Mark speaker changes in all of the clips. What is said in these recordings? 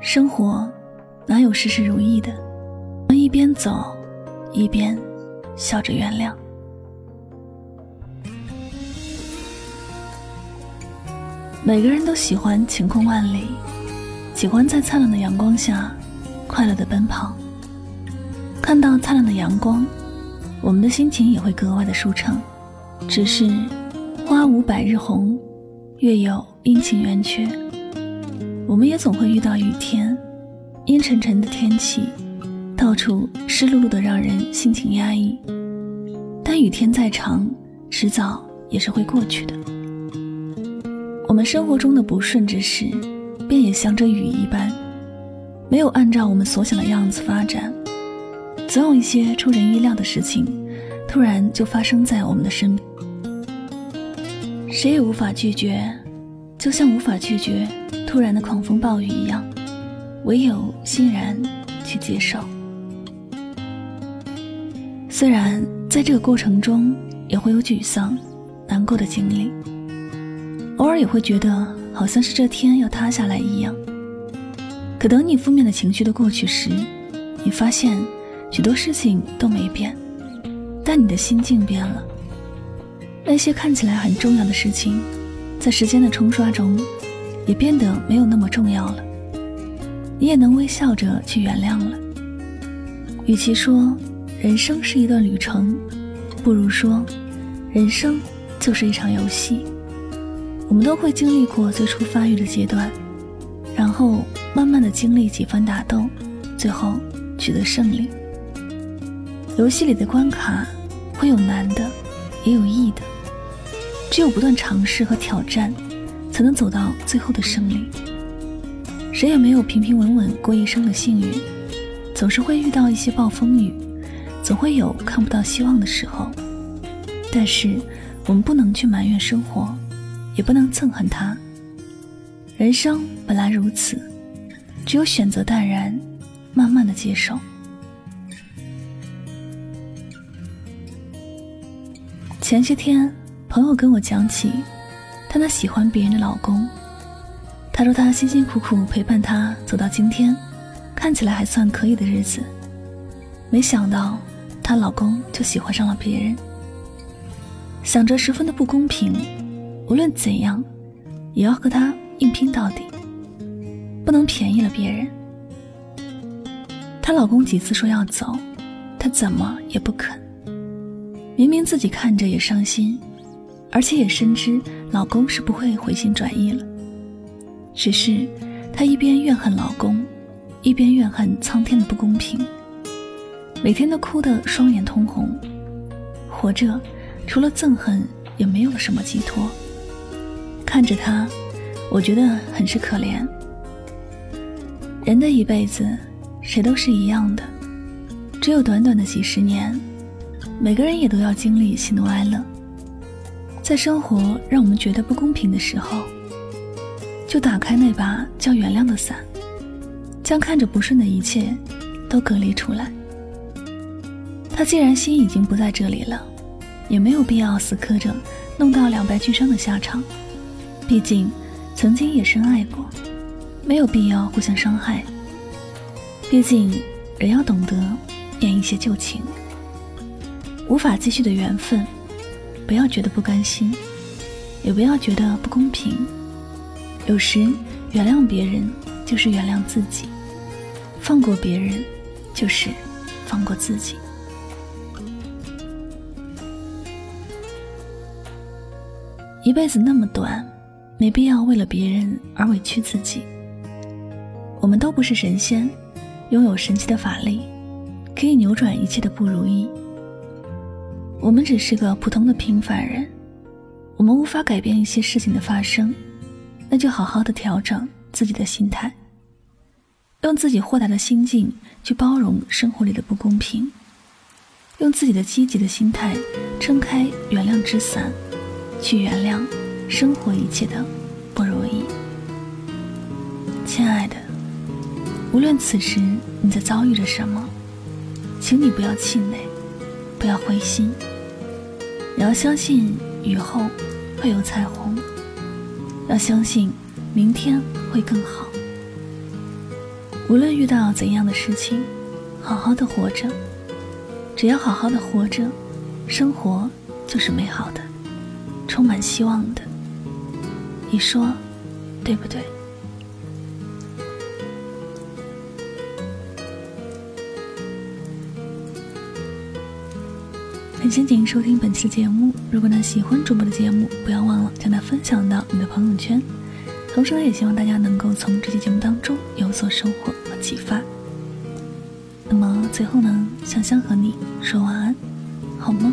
Speaker 1: 生活哪有事事如意的？我们一边走，一边笑着原谅。每个人都喜欢晴空万里，喜欢在灿烂的阳光下快乐的奔跑。看到灿烂的阳光，我们的心情也会格外的舒畅。只是花无百日红，月有阴晴圆缺。我们也总会遇到雨天，阴沉沉的天气，到处湿漉漉的，让人心情压抑。但雨天再长，迟早也是会过去的。我们生活中的不顺之事，便也像这雨一般，没有按照我们所想的样子发展。总有一些出人意料的事情，突然就发生在我们的身边，谁也无法拒绝，就像无法拒绝突然的狂风暴雨一样，唯有欣然去接受。虽然在这个过程中也会有沮丧、难过的经历。偶尔也会觉得好像是这天要塌下来一样。可等你负面的情绪都过去时，你发现许多事情都没变，但你的心境变了。那些看起来很重要的事情，在时间的冲刷中，也变得没有那么重要了。你也能微笑着去原谅了。与其说人生是一段旅程，不如说，人生就是一场游戏。我们都会经历过最初发育的阶段，然后慢慢的经历几番打斗，最后取得胜利。游戏里的关卡会有难的，也有易的，只有不断尝试和挑战，才能走到最后的胜利。谁也没有平平稳稳过一生的幸运，总是会遇到一些暴风雨，总会有看不到希望的时候。但是我们不能去埋怨生活。也不能憎恨他。人生本来如此，只有选择淡然，慢慢的接受。前些天，朋友跟我讲起她那喜欢别人的老公，她说她辛辛苦苦陪伴他走到今天，看起来还算可以的日子，没想到她老公就喜欢上了别人，想着十分的不公平。无论怎样，也要和他硬拼到底，不能便宜了别人。她老公几次说要走，她怎么也不肯。明明自己看着也伤心，而且也深知老公是不会回心转意了。只是她一边怨恨老公，一边怨恨苍天的不公平，每天都哭得双眼通红。活着，除了憎恨，也没有了什么寄托。看着他，我觉得很是可怜。人的一辈子，谁都是一样的，只有短短的几十年，每个人也都要经历喜怒哀乐。在生活让我们觉得不公平的时候，就打开那把叫原谅的伞，将看着不顺的一切都隔离出来。他既然心已经不在这里了，也没有必要死磕着，弄到两败俱伤的下场。毕竟，曾经也深爱过，没有必要互相伤害。毕竟，人要懂得演一些旧情，无法继续的缘分，不要觉得不甘心，也不要觉得不公平。有时，原谅别人就是原谅自己，放过别人就是放过自己。一辈子那么短。没必要为了别人而委屈自己。我们都不是神仙，拥有神奇的法力，可以扭转一切的不如意。我们只是个普通的平凡人，我们无法改变一些事情的发生，那就好好的调整自己的心态，用自己豁达的心境去包容生活里的不公平，用自己的积极的心态撑开原谅之伞，去原谅。生活一切的不如意，亲爱的，无论此时你在遭遇着什么，请你不要气馁，不要灰心，你要相信雨后会有彩虹。要相信明天会更好。无论遇到怎样的事情，好好的活着。只要好好的活着，生活就是美好的，充满希望的。你说对不对？感谢您收听本期的节目。如果呢喜欢主播的节目，不要忘了将它分享到你的朋友圈。同时呢，也希望大家能够从这期节目当中有所收获和启发。那么最后呢，香香和你说晚安，好
Speaker 2: 吗。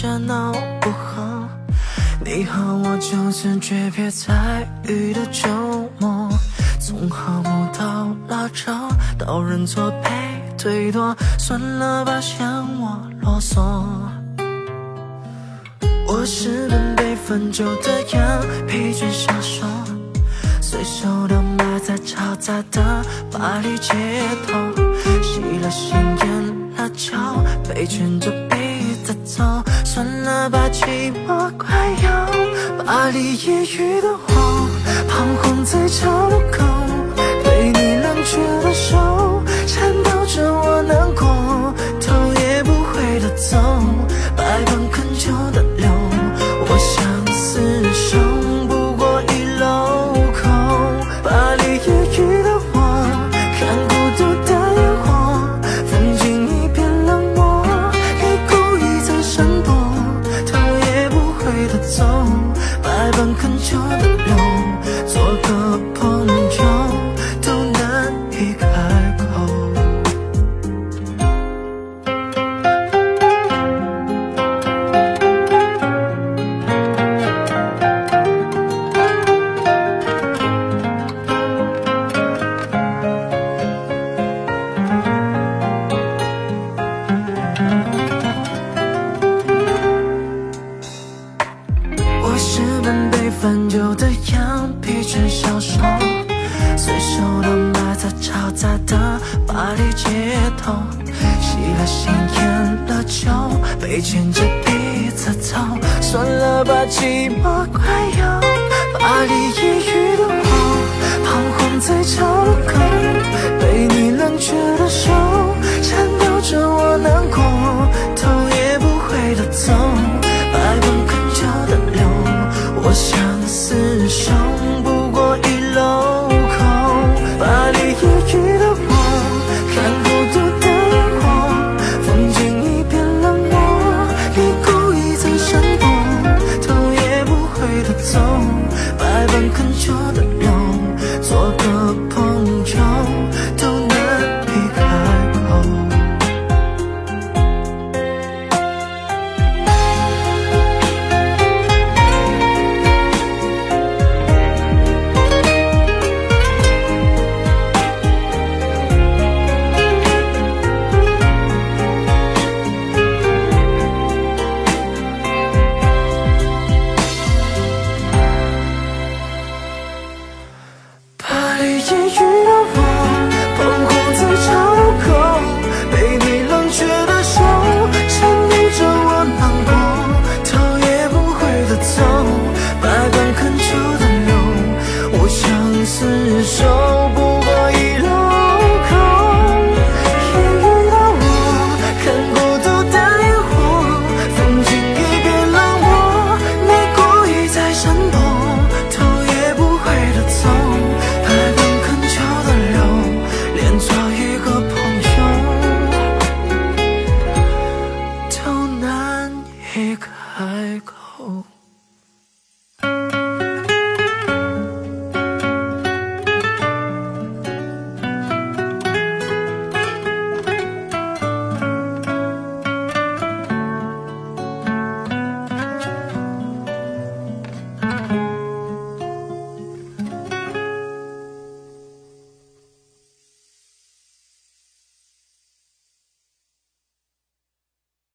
Speaker 2: 下闹不好，你和我就此诀别在雨的周末，从和睦到拉扯，到认错被推脱，算了吧，嫌我啰嗦。我是本被分酒的羊，疲倦消瘦，随手的埋在嘈杂的巴黎街头，熄了心烟了酒，被劝着。的走，算了吧，寂寞快要巴黎夜雨的我，彷徨在岔路口，被你冷却的手颤抖着我难过，头也不回的走，恳求的人做个朋友被牵着鼻子走，算了吧，寂寞快要把你抑郁的我，彷徨在岔路口，被你冷却的手颤抖着我难过，